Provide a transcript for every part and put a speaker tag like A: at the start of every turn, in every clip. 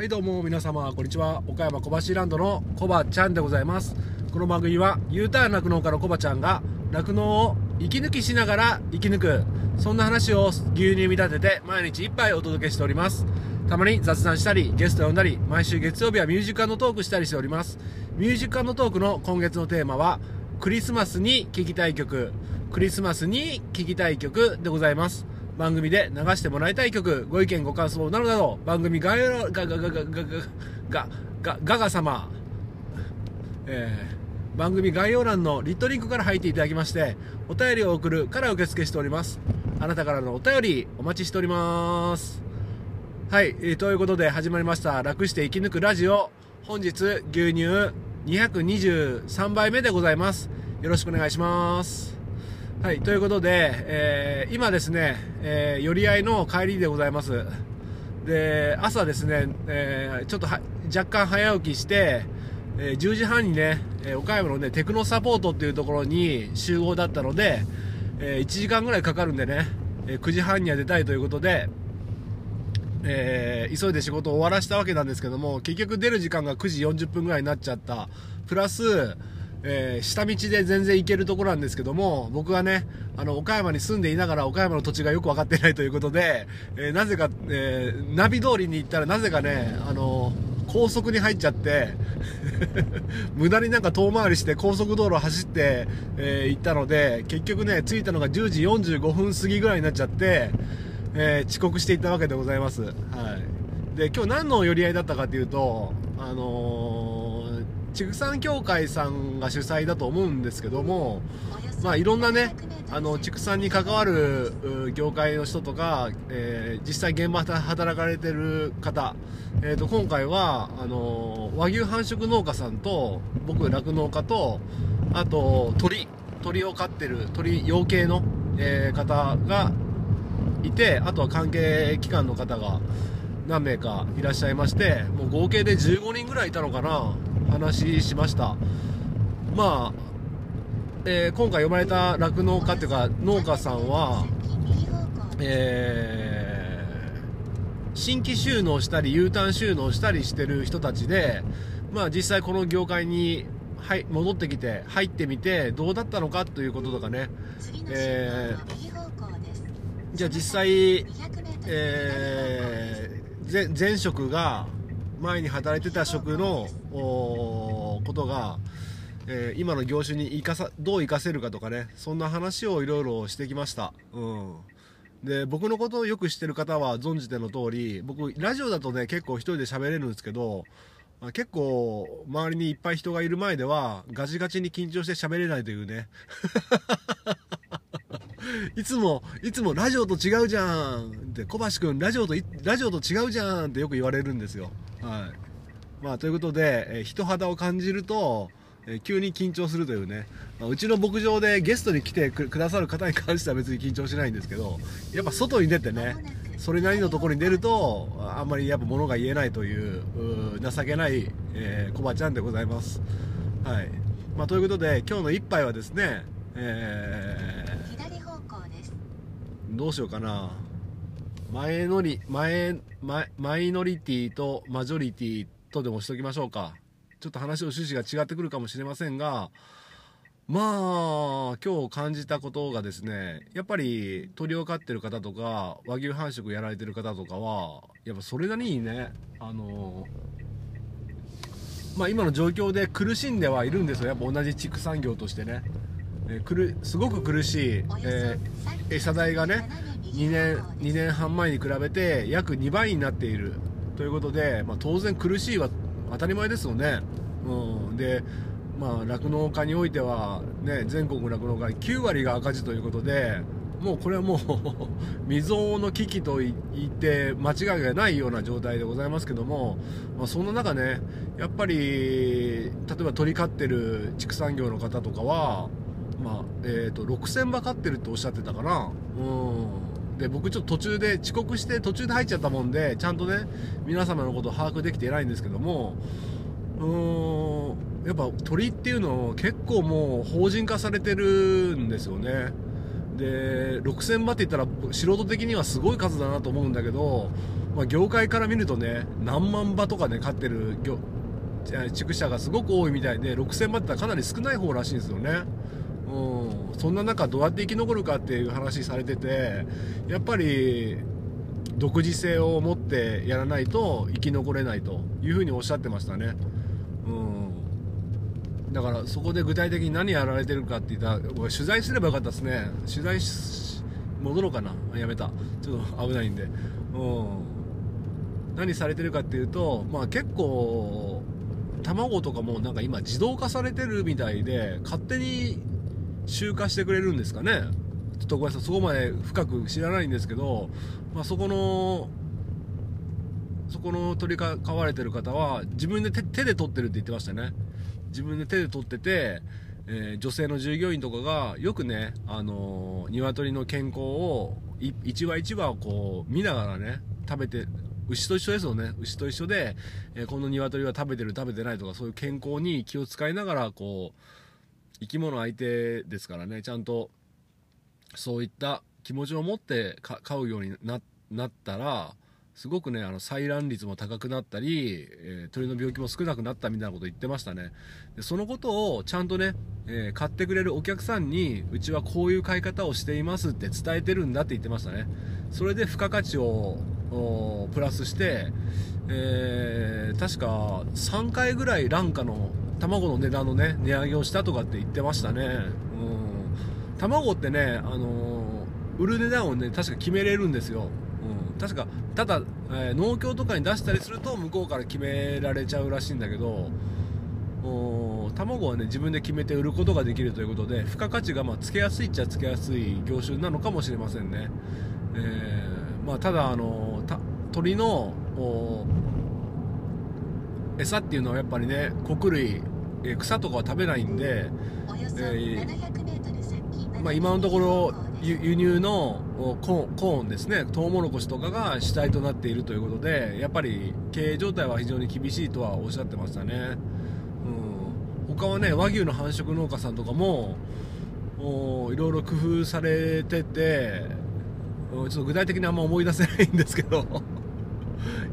A: はいどうも皆様こんにちは。岡山小橋ランドのコバちゃんでございます。この番組は U ターン酪農家のコバちゃんが酪農を息抜きしながら生き抜くそんな話を牛乳に見立てて毎日一杯お届けしております。たまに雑談したりゲスト呼んだり毎週月曜日はミュージカルのトークしたりしております。ミュージカルのトークの今月のテーマはクリスマスに聴きたい曲。クリスマスに聴きたい曲でございます。番組で流してもらいたい曲、ご意見ご感想などなど、番組概要欄、が、が、が、が、が、が、が、が、がが様、えー、番組概要欄のリットリンクから入っていただきまして、お便りを送るから受付しております。あなたからのお便りお待ちしております。はい、えー、ということで始まりました、楽して生き抜くラジオ。本日、牛乳223杯目でございます。よろしくお願いします。はい、ということで、えー、今ですね、えー、寄り合いの帰りでございます。で、朝ですね、えー、ちょっと若干早起きして、え10時半にね、え岡山のね、テクノサポートっていうところに集合だったので、え1時間ぐらいかかるんでね、え9時半には出たいということで、えー、急いで仕事を終わらせたわけなんですけども、結局出る時間が9時40分ぐらいになっちゃった。プラス、えー、下道で全然行けるところなんですけども、僕はね、あの、岡山に住んでいながら岡山の土地がよく分かってないということで、えー、なぜか、えー、ナビ通りに行ったらなぜかね、あの高速に入っちゃって 無駄になんか遠回りして高速道路走って、え行ったので、結局ね、着いたのが10時45分過ぎぐらいになっちゃって、え遅刻していったわけでございます。はい。で、今日何の寄り合いだったかっていうと、あの畜産協会さんが主催だと思うんですけども、まあ、いろんなねあの畜産に関わる業界の人とか、えー、実際現場で働かれてる方、えー、と今回はあの和牛繁殖農家さんと僕酪農家とあと鳥鳥を飼ってる鳥養鶏の、えー、方がいてあとは関係機関の方が何名かいらっしゃいましてもう合計で15人ぐらいいたのかな話しました。まあ、えー、今回呼ばれた酪農家っていうか農家さんはえー、新規収納したり U ターン収納したりしてる人たちでまあ実際この業界にはい、戻ってきて入ってみてどうだったのかということとかね、えー、じゃあ実際、えー、前職が前に働いてた職のことが、えー、今の業種に生かさどう生かせるかとかねそんな話をいろいろしてきました、うん、で僕のことをよく知ってる方は存じての通り僕ラジオだとね結構一人で喋れるんですけど結構周りにいっぱい人がいる前ではガチガチに緊張して喋れないというね。いつも、いつもラジオと違うじゃんって、小橋君、ラジオと、ラジオと違うじゃんってよく言われるんですよ。はい。まあ、ということで、えー、人肌を感じると、えー、急に緊張するというね、まあ、うちの牧場でゲストに来てくださる方に関しては別に緊張しないんですけど、やっぱ外に出てね、それなりのところに出ると、あんまりやっぱ物が言えないという、情けない、えー、コバちゃんでございます。はい。まあ、ということで、今日の一杯はですね、えー、どうしようかな。前乗り、前、前、マイノリティとマジョリティとでもしときましょうか。ちょっと話の趣旨が違ってくるかもしれませんが、まあ、今日感じたことがですね、やっぱり鳥を飼ってる方とか、和牛繁殖やられてる方とかは、やっぱそれなりにね、あの、まあ今の状況で苦しんではいるんですよ。やっぱ同じ畜産業としてね。えー、くるすごく苦しい、えー、餌代がね、2年 ,2 年半前に比べて約2倍になっているということで、まあ、当然苦しいは当たり前ですよね。うん、でまあ、酪農家においては、ね、全国酪農家9割が赤字ということで、もうこれはもう 未曾有の危機と言って間違いがないような状態でございますけども、まあ、そんな中ね、やっぱり、例えば鳥飼ってる畜産業の方とかは、まあ、え、ー、と、6000羽飼ってるっておっしゃってたかな。うん。で僕ちょっと途中で遅刻して途中で入っちゃったもんでちゃんとね皆様のことを把握できていないんですけどもうんやっぱ鳥っていうの結構もう法人化されてるんですよねで6000羽って言ったら素人的にはすごい数だなと思うんだけどまあ、業界から見るとね何万羽とかね飼ってる業畜舎がすごく多いみたいで6000羽ってかなり少ない方らしいんですよね。うん、そんな中どうやって生き残るかっていう話されててやっぱり独自性を持ってやらないと生き残れないというふうにおっしゃってましたね。うん、だからそこで具体的に何やられてるかって言ったら取材すればよかったですね。取材戻ろうかな。やめた。ちょっと危ないんで、うん、何されてるかっていうと、まあ、結構卵とかもなんか今自動化されてるみたいで勝手に集荷してくれるんですかね。ちょっとごめんなさいそこまで深く知らないんですけど、まあ、そこのそこの取りか飼われてる方は自分で手手で取ってるって言ってましたね。自分で手で取ってて、えー、女性の従業員とかがよくね、あのー、鶏の健康を一羽一羽をこう見ながらね食べて牛と一緒ですよね。牛と一緒で、えー、この鶏は食べてる食べてないとかそういう健康に気を使いながらこう生き物相手ですからね。ちゃんとそういった気持ちを持って飼うようになったらすごくねあの採卵率も高くなったり、えー、鳥の病気も少なくなったみたいなこと言ってましたね。でそのことをちゃんとね、えー、買ってくれるお客さんにうちはこういう買い方をしていますって伝えてるんだって言ってましたね。それで付加価値をプラスして、えー、確か3回ぐらい卵価の卵の値段のね値上げをしたとかって言ってましたね。うん。卵ってねあのー、売る値段をね確か決めれるんですよ、うん、確かただ、えー、農協とかに出したりすると向こうから決められちゃうらしいんだけど卵はね自分で決めて売ることができるということで付加価値がまあつけやすいっちゃつけやすい業種なのかもしれませんね、えー、まあ、ただあの鳥の餌っていうのはやっぱりね穀類、え草とかは食べないんで、えー、まあ、今のところ輸入のコーンですね。トウモロコシとかが主体となっているということでやっぱり経営状態は非常に厳しいとはおっしゃってましたね、うん、他はね和牛の繁殖農家さんとかもいろいろ工夫されててちょっと具体的にあんま思い出せないんですけど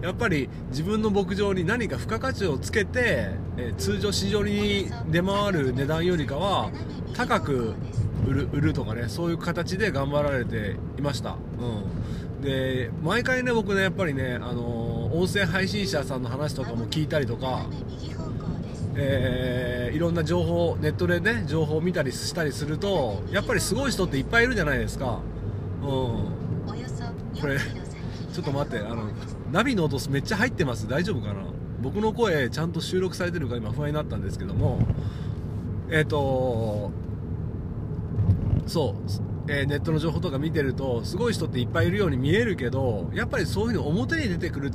A: やっぱり自分の牧場に何か付加価値をつけて、え通常市場に出回る値段よりかは高く売る売るとかねそういう形で頑張られていました、うん、で毎回ね僕ねやっぱりね、あのー、音声配信者さんの話とかも聞いたりとかえー、いろんな情報ネットでね情報を見たりしたりするとやっぱりすごい人っていっぱいいるじゃないですか。うん。これちょっと待ってあのナビの音めっちゃ入ってます。大丈夫かな？僕の声ちゃんと収録されてるか今不安になったんですけども。えっ、ー、とそう、えー、ネットの情報とか見てるとすごい人っていっぱいいるように見えるけどやっぱりそういうふうに表に出てくる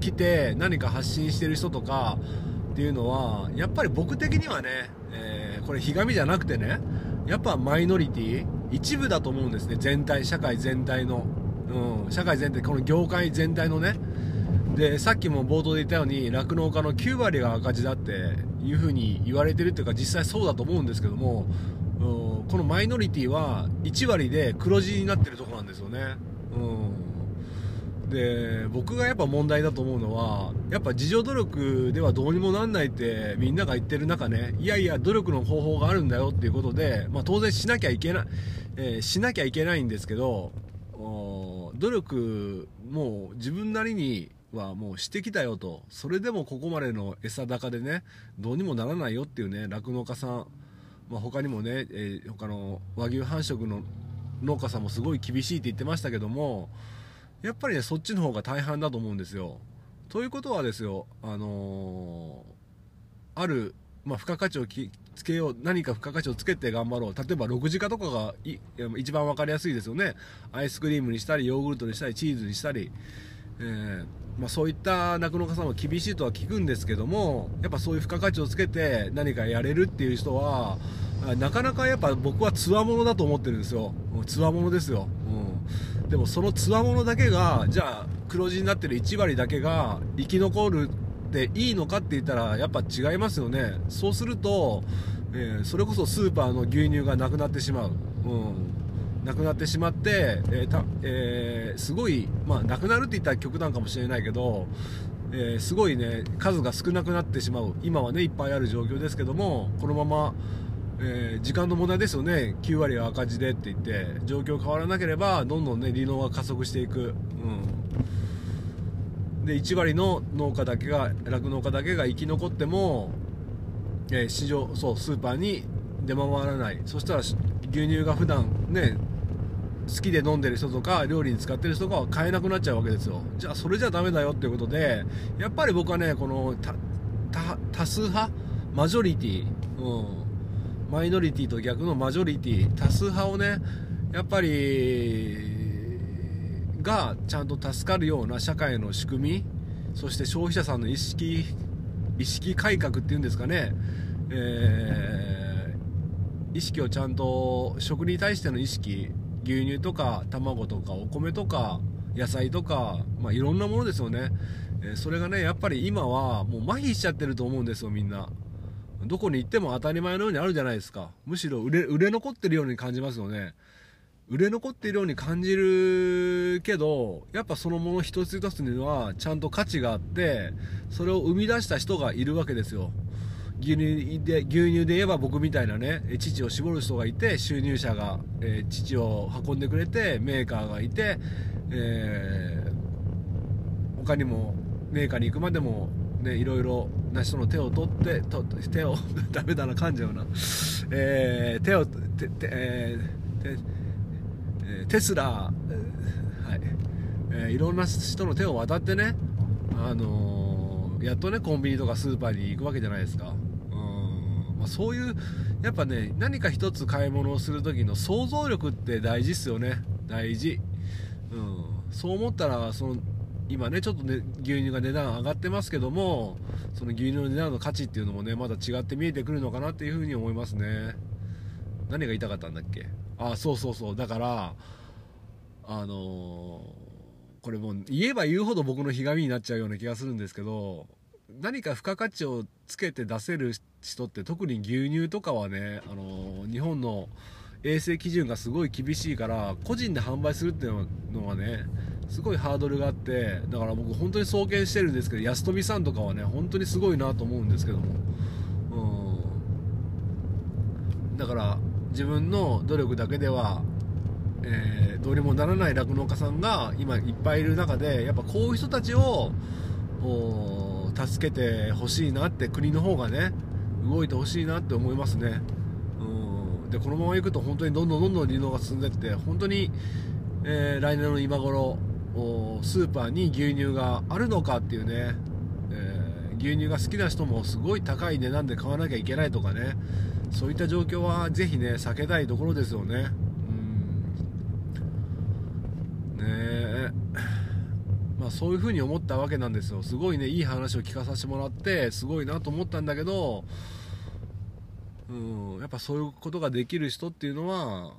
A: 来て何か発信してる人とかっていうのはやっぱり僕的にはね、えー、これひがみじゃなくてねやっぱマイノリティ一部だと思うんですね。全体社会全体の。うん、社会全体この業界全体のね。でさっきも冒頭で言ったように酪農家の9割が赤字だっていうふうに言われてるっていうか実際そうだと思うんですけども、うん、このマイノリティは1割で黒字になってるとこなんですよね、うん、で僕がやっぱ問題だと思うのはやっぱ自助努力ではどうにもなんないってみんなが言ってる中ねいやいや努力の方法があるんだよっていうことで、まあ、当然しなきゃいけない、えー、しなきゃいけないんですけど努力もう自分なりにはもうしてきたよと。それでもここまでの餌高でねどうにもならないよっていうね酪農家さん、まあ、他にもね、えー、他の和牛繁殖の農家さんもすごい厳しいって言ってましたけどもやっぱりねそっちの方が大半だと思うんですよ。ということはですよあのー、あるまあ、付加価値をつけよう何か付加価値をつけて頑張ろう。例えば6時化とかが一番分かりやすいですよね。アイスクリームにしたりヨーグルトにしたりチーズにしたり、えー、まあ、そういった酪農家さんは厳しいとは聞くんですけどもやっぱそういう付加価値をつけて何かやれるっていう人はなかなかやっぱ僕はつわものだと思ってるんですよ。つわものですよ、うん、でもそのつわものだけがじゃあ黒字になってる1割だけが生き残るっていいのかって言ったらやっぱ違いますよね。そうすると、えー、それこそスーパーの牛乳がなくなってしまう、うん、亡くなってしまって、えーえーすごい、まあ、亡くなるって言ったら極端かもしれないけど、えすごいね数が少なくなってしまう。今はねいっぱいある状況ですけどもこのまま、えー時間の問題ですよね。9割は赤字でって言って状況変わらなければどんどんね利能が加速していく、うん、で1割の農家だけが酪農家だけが生き残っても、えー市場そうスーパーに出回らない。そしたら牛乳が普段ね好きで飲んでる人とか料理に使ってる人が買えなくなっちゃうわけですよ。じゃあそれじゃダメだよっていうことでやっぱり僕はねこの多数派？マジョリティ、うん、マイノリティと逆のマジョリティ。多数派をねやっぱりがちゃんと助かるような社会の仕組みそして消費者さんの意識意識改革っていうんですかね、えー意識をちゃんと食に対しての意識牛乳とか卵とかお米とか野菜とか、まあ、いろんなものですよね、えーそれがねやっぱり今はもう麻痺しちゃってると思うんですよみんな。どこに行っても当たり前のようにあるじゃないですか。むしろ売れ売れ残ってるように感じますよね。売れ残っているように感じるけどやっぱそのもの一つ一つにはちゃんと価値があってそれを生み出した人がいるわけですよ。牛乳で牛乳で言えば僕みたいなねえ乳を絞る人がいて収入者が、えー乳を運んでくれてメーカーがいて、えー他にもメーカーに行くまでもねいろいろな人の手を取ってと手を ダメだな噛んじゃうな、えー手をてて、えーテスラ、はい。えいろんな人の手を渡ってね、あのやっとねコンビニとかスーパーに行くわけじゃないですか、うん。まあ、そういうやっぱね何か一つ買い物をする時の想像力って大事っすよね。大事、うん、そう思ったらその今ねちょっとね牛乳が値段上がってますけどもその牛乳の値段の価値っていうのもねまだ違って見えてくるのかなっていうふうに思いますね。何が言いたかったんだっけ？あそうそうそう。だからあのーこれもう言えば言うほど僕のひがみになっちゃうような気がするんですけど何か付加価値をつけて出せる人って特に牛乳とかはね、あのー日本の衛生基準がすごい厳しいから個人で販売するっていうのはねすごいハードルがあってだから僕本当に創建してるんですけど安富さんとかはね本当にすごいなと思うんですけども。うん。だから自分の努力だけでは、えーどうにもならない酪農家さんが今いっぱいいる中でやっぱこういう人たちを助けてほしいなって国の方がね動いてほしいなって思いますね。うん。でこのままいくと本当にどんどんどんどん利能が進んでって本当に、えー来年の今頃スーパーに牛乳があるのかっていうね、えー牛乳が好きな人もすごい高い値段で買わなきゃいけないとかね。そういった状況はぜひね避けたいところですよね。うん。ねえ。まあそういうふうに思ったわけなんですよ。すごいねいい話を聞かさせてもらってすごいなと思ったんだけどうんやっぱそういうことができる人っていうのは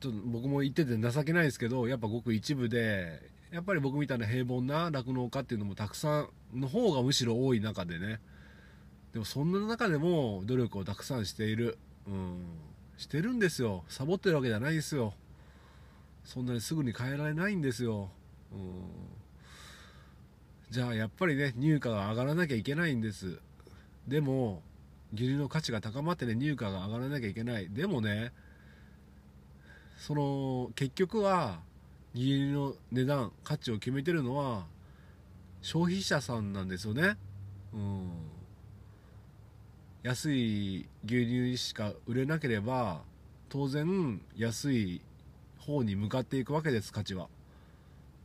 A: ちょっと僕も言ってて情けないですけどやっぱごく一部でやっぱり僕みたいな平凡な酪農家っていうのもたくさんの方がむしろ多い中でね。でもそんな中でも努力をたくさんしている、うん、してるんですよ。サボってるわけじゃないですよ。そんなにすぐに変えられないんですよ、うん、じゃあやっぱりね入荷が上がらなきゃいけないんです。でも牛乳の価値が高まってね入荷が上がらなきゃいけない。でもねその結局は牛乳の値段価値を決めてるのは消費者さんなんですよね。うん。安い牛乳しか売れなければ当然安い方に向かっていくわけです価値は、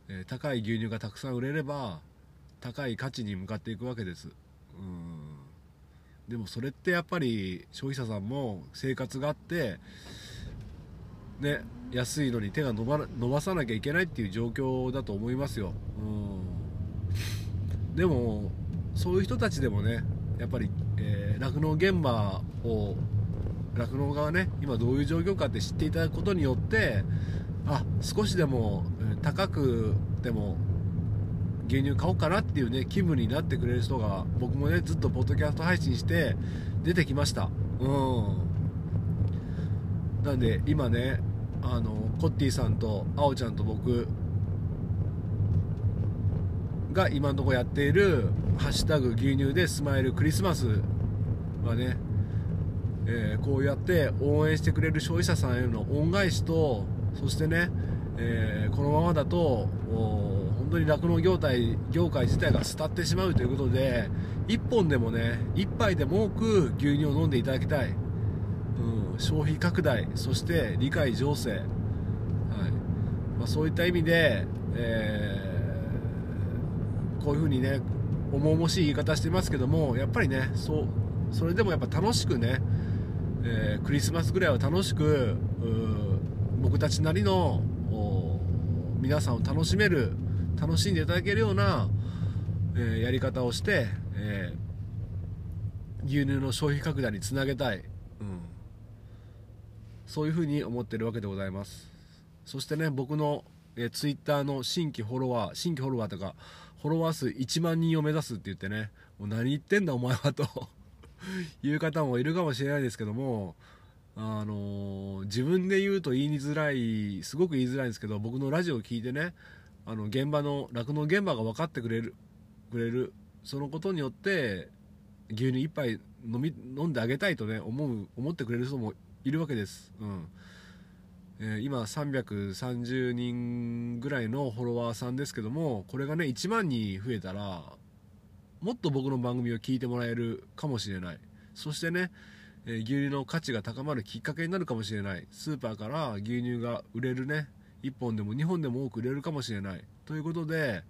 A: えー高い牛乳がたくさん売れれば高い価値に向かっていくわけです。うん。でもそれってやっぱり消費者さんも生活があってね安いのに手が伸ば伸ばさなきゃいけないっていう状況だと思いますよ。うん。でもそういう人たちでもねやっぱりえー農、現場を酪農がね今どういう状況かって知っていただくことによってあ少しでも高くでも牛乳買おうかなっていうね気分になってくれる人が僕もねずっとポッドキャスト配信して出てきました。うん。なんで今ねあのコッティさんとあおちゃんと僕が今のところやっている「ハッシュタグ牛乳でスマイルクリスマス」はね、えーこうやって応援してくれる消費者さんへの恩返しとそしてね、えーこのままだと本当に酪農業態業界自体が廃ってしまうということで1本でもね1杯でも多く牛乳を飲んでいただきたい、うん、消費拡大そして理解醸成、はい。まあ、そういった意味で、えーこういうふうにね重々しい言い方してますけどもやっぱりねそうそれでもやっぱ楽しくね、えークリスマスぐらいは楽しく僕たちなりの皆さんを楽しめる楽しんでいただけるような、えーやり方をして、えー牛乳の消費拡大につなげたい、うん、そういうふうに思ってるわけでございます。そしてね僕の、えー、ツイッターの新規フォロワー新規フォロワーとかフォロワー数1万人を目指すって言ってねもう何言ってんだお前はと。いう方もいるかもしれないですけどもあのー自分で言うと言いづらいすごく言いづらいんですけど僕のラジオを聞いてねあの現場の酪農現場が分かってくれるくれるそのことによって牛乳一杯飲み飲んであげたいとね思う思ってくれる人もいるわけです、うん。えー今330人ぐらいのフォロワーさんですけどもこれがね1万人増えたらもっと僕の番組を聞いてもらえるかもしれない。そしてね、え牛乳の価値が高まるきっかけになるかもしれない。スーパーから牛乳が売れるね1本でも2本でも多く売れるかもしれない。ということで、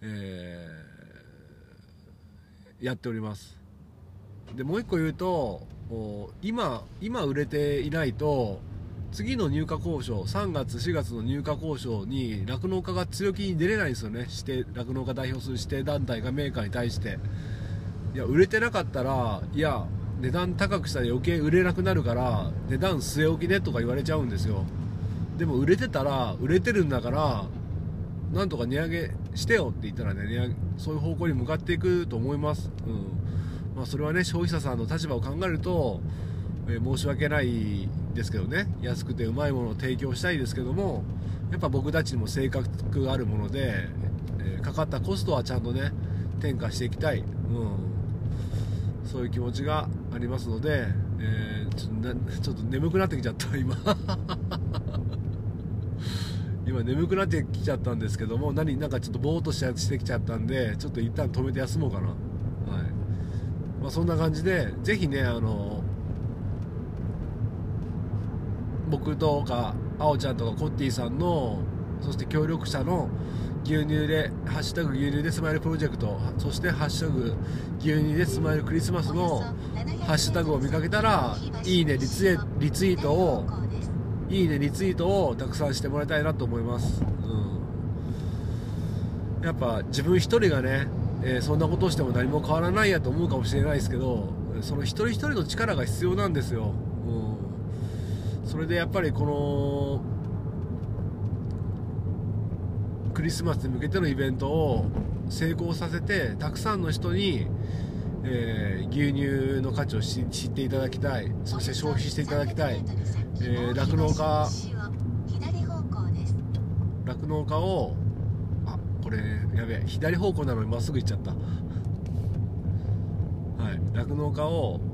A: えーやっております。でもう一個言うと今今売れていないと次の入荷交渉3月4月の入荷交渉に酪農家が強気に出れないんですよね。指定酪農家代表する指定団体がメーカーに対して。いや売れてなかったらいや値段高くしたら余計売れなくなるから値段据え置きねとか言われちゃうんですよ。でも売れてたら売れてるんだからなんとか値上げしてよって言ったらね値上げそういう方向に向かっていくと思います、うん。まあ、それはね消費者さんの立場を考えると、えー申し訳ないですけどね。安くてうまいものを提供したいですけどもやっぱ僕たちにも性格があるもので、えーかかったコストはちゃんとね転嫁していきたい、うん、そういう気持ちがありますので、えーちょっとなちょっと眠くなってきちゃった今。今眠くなってきちゃったんですけども何なんかちょっとぼーっとししてきちゃったんでちょっと一旦止めて休もうかな。はい。まあそんな感じでぜひねあの僕とかあおちゃんとかコッティさんのそして協力者の牛乳で「ハッシュタグ牛乳でスマイルプロジェクト」そして「ハッシュタグ牛乳でスマイルクリスマス」のハッシュタグを見かけたらいいねリツイリツイートをいいねリツイートをたくさんしてもらいたいなと思います、うん、やっぱ自分一人がね、えーそんなことをしても何も変わらないやと思うかもしれないですけどその一人一人の力が必要なんですよ、それでやっぱりこのクリスマスに向けてのイベントを成功させてたくさんの人に、えー牛乳の価値を知知っていただきたい。そして消費していただきたい。えー酪農家。酪農家をあこれやべえ左方向なのにまっすぐ行っちゃった。はい。酪農家をお一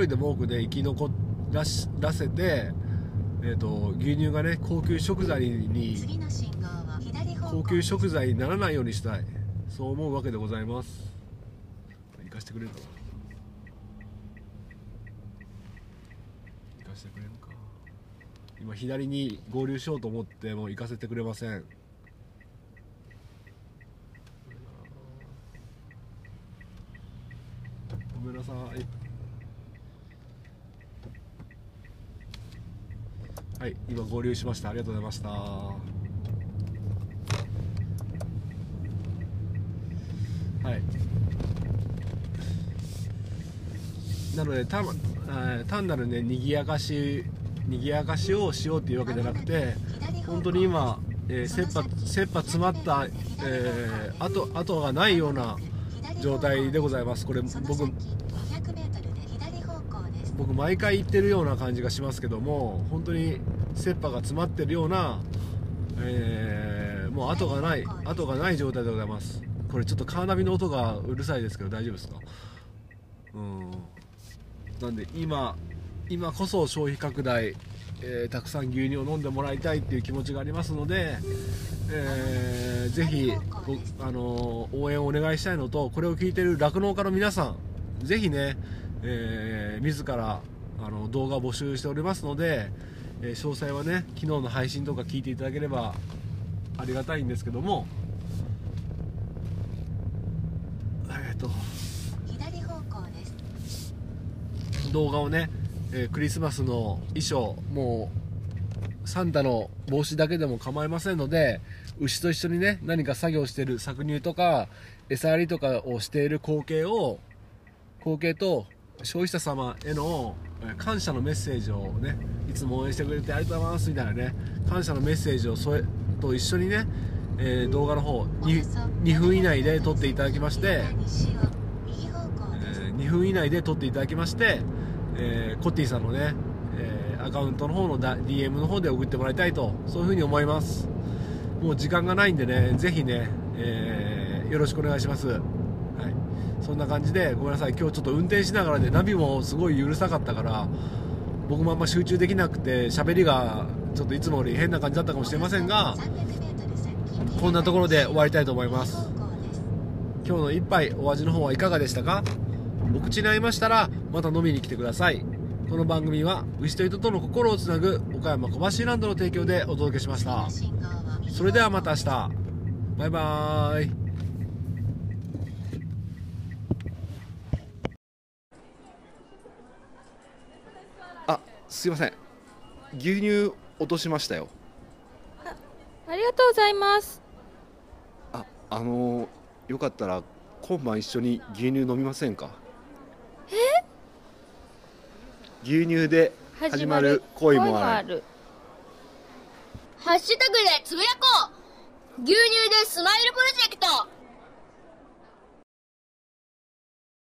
A: 人でも多くね生き残らしらせてえー、と牛乳がね高級食材に高級食材にならないようにしたい。そう思うわけでございます。行かしてくれるか行かしてくれるか。今左に合流しようと思っても行かせてくれません。ごめんなさい。はい今合流しました。ありがとうございました。はい。なのでた、えー単なるね賑やかし賑やかしをしようっていうわけじゃなくて本当に今、えー、切羽切羽詰まった、えー、後後がないような状態でございます。これ僕僕毎回言ってるような感じがしますけども本当に切羽が詰まってるような、えー、もう後がない後がない状態でございます。これちょっとカーナビの音がうるさいですけど大丈夫ですか？うん。なんで今今こそ消費拡大、えー、たくさん牛乳を飲んでもらいたいっていう気持ちがありますので、えー、ぜひあの応援をお願いしたいのとこれを聞いてる酪農家の皆さんぜひね、えー、自らあの動画を募集しておりますので、えー、詳細はね昨日の配信とか聞いていただければありがたいんですけども。えっ、ー、と。動画をね、えー、クリスマスの衣装もうサンタの帽子だけでも構いませんので牛と一緒にね何か作業してる搾乳とか餌やりとかをしている光景を光景と消費者様への感謝のメッセージをねいつも応援してくれてありがとうございますみたいなね感謝のメッセージをそれと一緒にね、えー、動画の方 2, 2分以内で撮っていただきまして、えー、2分以内で撮っていただきましてえー、コッティさんのね、え、アカウントの方の DM の方で送ってもらいたいとそういうふうに思います。もう時間がないんでねぜひね、え、よろしくお願いします。そんな感じでごめんなさい今日ちょっと運転しながらねナビもすごい許さかったから僕もあんま集中できなくて喋りがちょっといつもより変な感じだったかもしれませんがこんなところで終わりたいと思います。今日の一杯お味の方はいかがでしたか？お口に合いましたらまた飲みに来てください。この番組は牛と人との心をつなぐ岡山小橋ランドの提供でお届けしました。それではまた明日。バイバーイあすいません。牛乳落としましたよ。
B: あありがとうございます。
A: ああのよかったら今晩一緒に牛乳飲みませんか？牛乳で始まる恋もある。
C: ハッシュタグでつぶやこう。牛乳でスマイルプロジェクト